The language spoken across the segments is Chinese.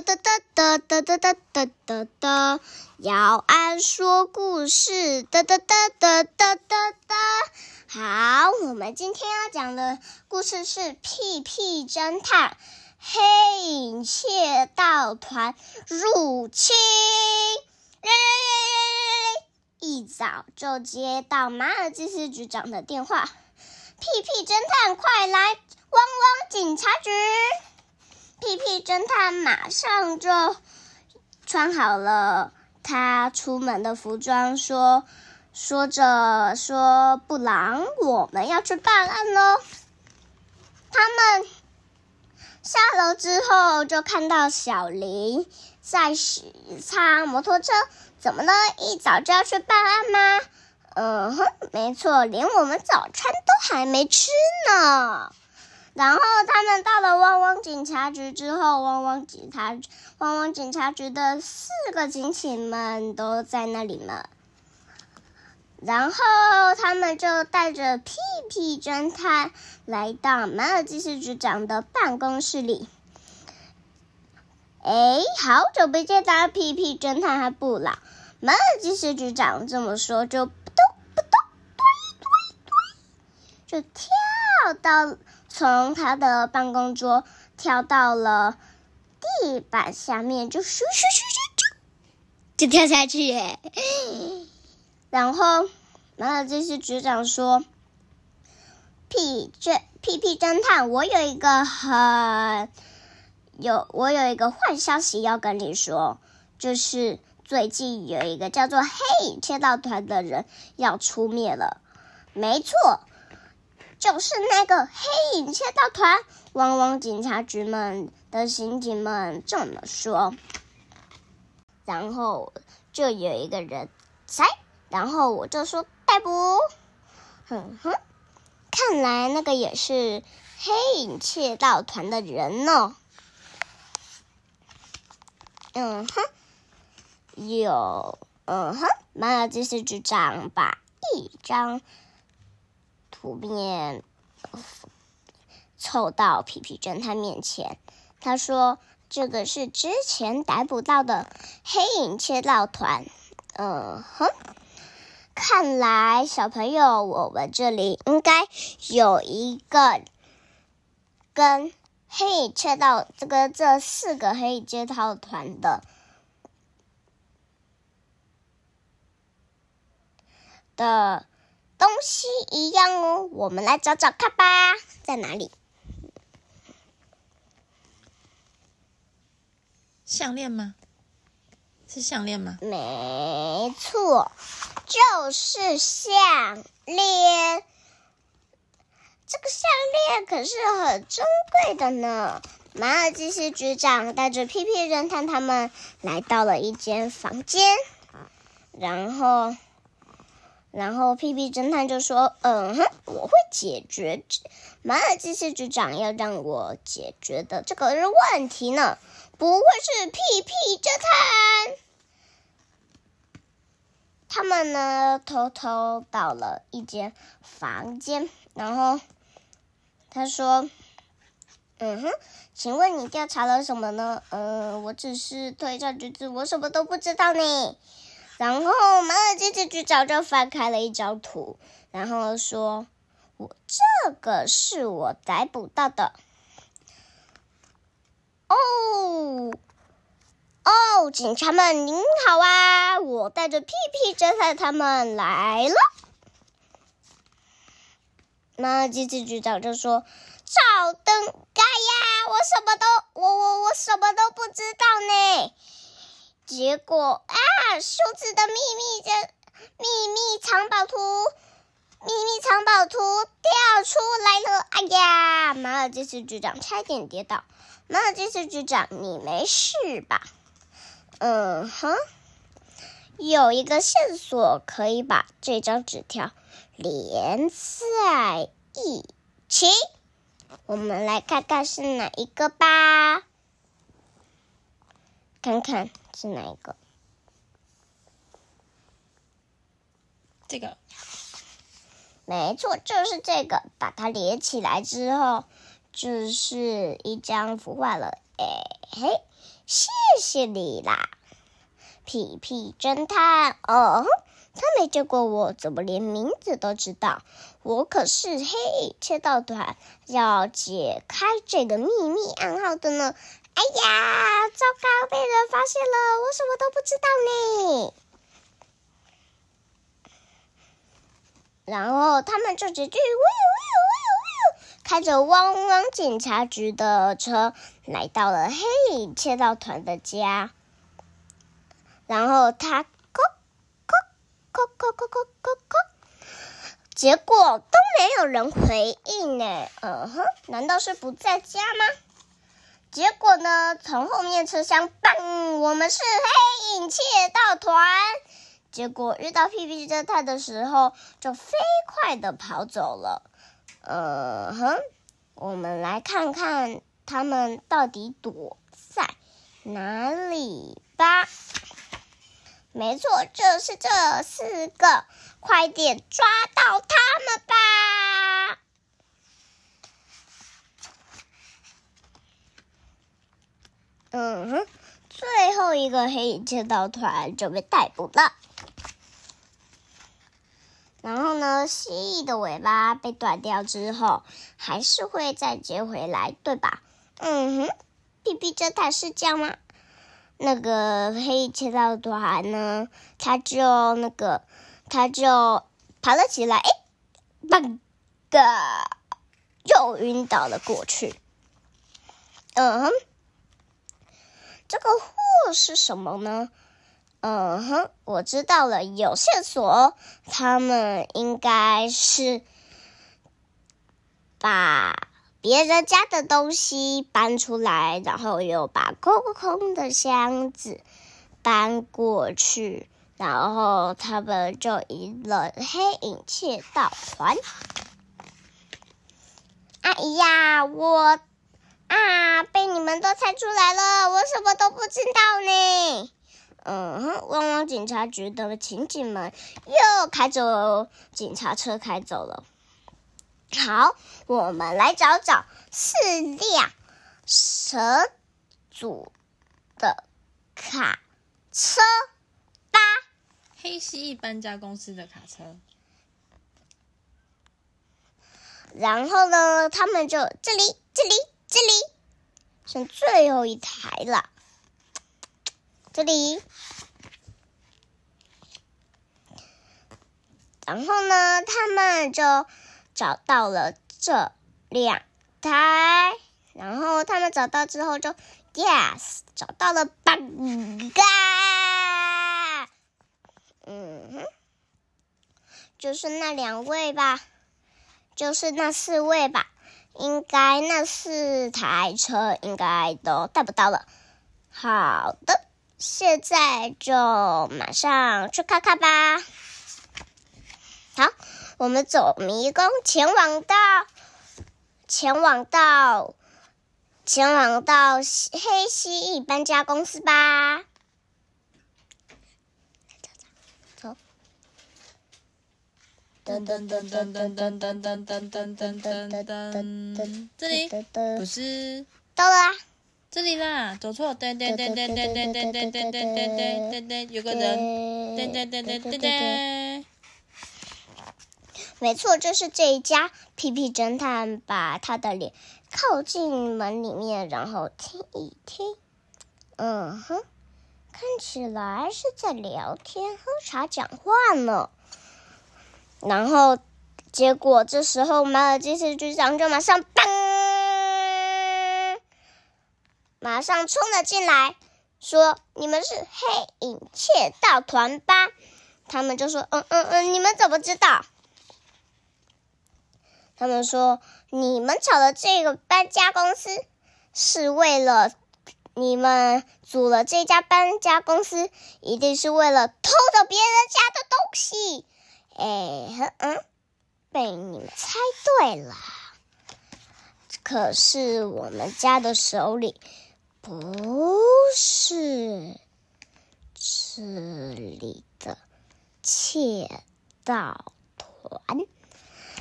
哒哒哒哒哒哒哒哒哒哒，姚安说故事，哒哒哒哒哒哒哒。好，我们今天要讲的故事是《屁屁侦探黑影窃盗团入侵》。一早就接到马尔济斯局长的电话：“屁屁侦探，快来汪汪警察局！”屁屁侦探马上就穿好了他出门的服装，说：“说着说，布朗，我们要去办案喽。”他们下楼之后，就看到小林在洗擦摩托车。怎么了？一早就要去办案吗？嗯哼，没错，连我们早餐都还没吃呢。然后他们到了汪汪警察局之后，汪汪警察汪汪警察局的四个警警们都在那里呢。然后他们就带着屁屁侦探来到马尔济斯局长的办公室里。哎，好久不见到屁屁侦探和布朗。马尔济斯局长这么说，就扑通扑通，推推推，就跳到。从他的办公桌跳到了地板下面，就咻咻咻咻咻，就跳下去。然后马尔济斯局长说：“屁侦屁屁侦探，我有一个很有我有一个坏消息要跟你说，就是最近有一个叫做黑影窃盗团的人要出灭了。没错。”就是那个黑影窃盗团，汪汪警察局们的刑警们这么说。然后就有一个人在，然后我就说逮捕。哼哼，看来那个也是黑影窃盗团的人呢。嗯哼，有嗯哼，马尔济斯局长把一张。图片凑到皮皮侦探面前，他说：“这个是之前逮捕到的黑影窃盗团。”嗯哼，看来小朋友，我们这里应该有一个跟黑影窃盗这个这四个黑影窃盗团的的。东西一样哦，我们来找找看吧，在哪里？项链吗？是项链吗？没错，就是项链。这个项链可是很珍贵的呢。马尔济斯局长带着屁屁侦探他们来到了一间房间，然后。然后屁屁侦探就说：“嗯哼，我会解决马尔济斯局长要让我解决的这个问题呢，不会是屁屁侦探。”他们呢，偷偷到了一间房间，然后他说：“嗯哼，请问你调查了什么呢？嗯，我只是推敲橘子，我什么都不知道呢。”然后马尔基斯局长就翻开了一张图，然后说：“我这个是我逮捕到的。”哦哦，警察们您好啊！我带着屁屁侦探他们来了。马尔基斯局长就说：“照灯，盖呀！我什么都我我我什么都不知道呢。”结果啊，数字的秘密的秘密藏宝图，秘密藏宝图掉出来了！哎呀，马尔济斯局长差点跌倒。马尔济斯局长，你没事吧？嗯哼，有一个线索可以把这张纸条连在一起，我们来看看是哪一个吧。看看是哪一个？这个，没错，就是这个。把它连起来之后，就是一张孵化了哎嘿，谢谢你啦，皮皮侦探。哦，他没见过我，怎么连名字都知道？我可是黑影窃盗团要解开这个秘密暗号的呢。哎呀，糟糕，被人发现了，我什么都不知道呢。然后他们就直接开着汪汪警察局的车来到了黑影窃盗团的家。然后他叩叩叩叩叩叩叩叩，结果都没有人回应呢。嗯哼，难道是不在家吗？结果呢，从后面车厢，嘣！我们是黑影窃盗团。结果遇到屁屁侦探的时候，就飞快的跑走了。嗯哼，我们来看看他们到底躲在哪里吧。没错，就是这四个，快点抓到他们吧！嗯哼，最后一个黑影窃盗团就被逮捕了。然后呢，蜥蜴的尾巴被断掉之后，还是会再接回来，对吧？嗯哼，屁屁侦探是这样吗？那个黑影窃盗团呢，他就那个，他就爬了起来，哎，嘣的，又晕倒了过去。嗯哼，这个货是什么呢？嗯哼，我知道了，有线索，他们应该是把别人家的东西搬出来，然后又把空空的箱子搬过去，然后他们就赢了黑影窃盗团。哎呀，我啊，被你们都猜出来了，我什么都不知道呢。嗯哼，汪汪警察局的情警们又开着警察车开走了。好，我们来找找四辆蛇组的卡车吧。黑蜥蜴搬家公司的卡车。然后呢，他们就这里、这里、这里，剩最后一台了。这里，然后呢，他们就找到了这两台，然后他们找到之后就，yes，找到了八个，嗯，就是那两位吧，就是那四位吧，应该那四台车应该都带不到了。好的。现在就马上去看看吧。好，我们走迷宫，前往到，前往到，前往到黑蜥蜴搬家公司吧。噔噔噔噔噔噔噔噔噔噔噔噔噔，这里不是到了。这里啦，走错，噔噔噔噔噔噔噔噔噔噔噔噔噔，有个人，噔噔噔噔噔噔，没错，就是这一家。皮皮侦探把他的脸靠近门里面，然后听一听，嗯哼，看起来是在聊天、喝茶、讲话呢。然后，结果这时候马尔基斯局长就马上嘣。马上冲了进来，说：“你们是黑影窃盗团吧？”他们就说：“嗯嗯嗯，你们怎么知道？”他们说：“你们找的这个搬家公司是为了你们组了这家搬家公司，一定是为了偷走别人家的东西。”哎，嗯，被你们猜对了。可是我们家的手里。不是这里的窃盗团，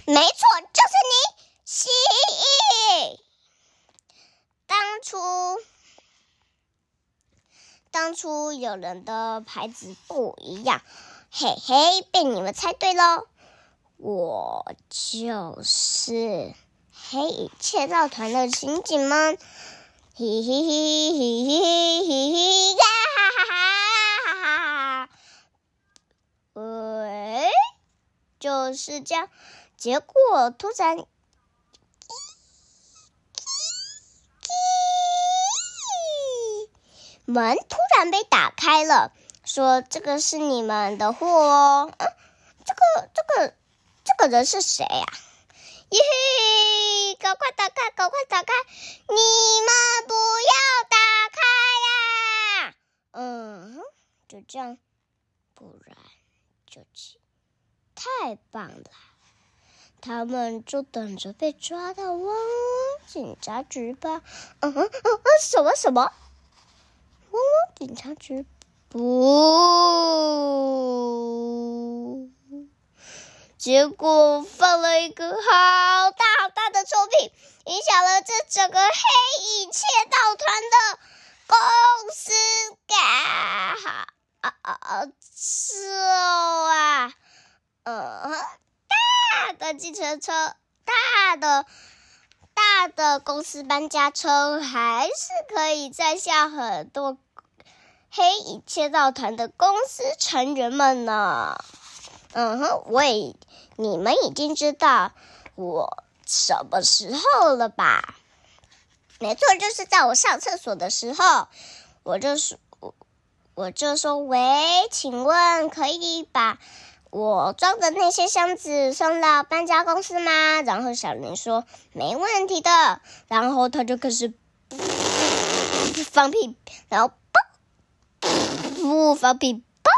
没错，就是你，蜥蜴。当初当初有人的牌子不一样。嘿嘿，被你们猜对喽！我就是黑影窃盗团的刑警们。嘿嘿嘿嘿嘿嘿嘿呀哈哈哈哈！喂，就是这样。结果突然。门突然被打开了，说：“这个是你们的货哦。”嗯，这个、这个、这个人是谁呀？耶嘿，赶快打开，赶快打开！你们不要打开呀！嗯，就这样，不然就去。太棒了！他们就等着被抓到汪汪警察局吧。嗯哼嗯嗯，什么什么？汪汪警察局不，结果放了一个好大好大的臭屁，影响了这整个黑影窃盗团的公司感。啊啊啊！臭啊！呃，大的计程车，大的大的公司搬家车，还是可以载下很多。黑影窃盗团的公司成员们呢？嗯哼，我也你们已经知道我什么时候了吧？没错，就是在我上厕所的时候，我就说，我我就说，喂，请问可以把我装的那些箱子送到搬家公司吗？然后小林说没问题的，然后他就开始 放屁，然后。不放屁包，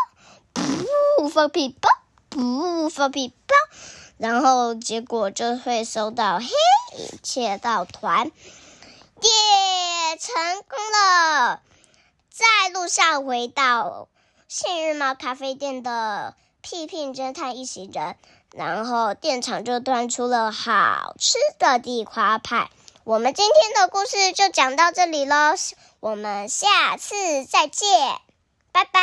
不放屁包，不放屁包，然后结果就会收到黑影窃盗团，耶，成功了！在路上回到幸运猫咖啡店的屁屁侦探一行人，然后店长就端出了好吃的地瓜派。我们今天的故事就讲到这里喽，我们下次再见。拜拜。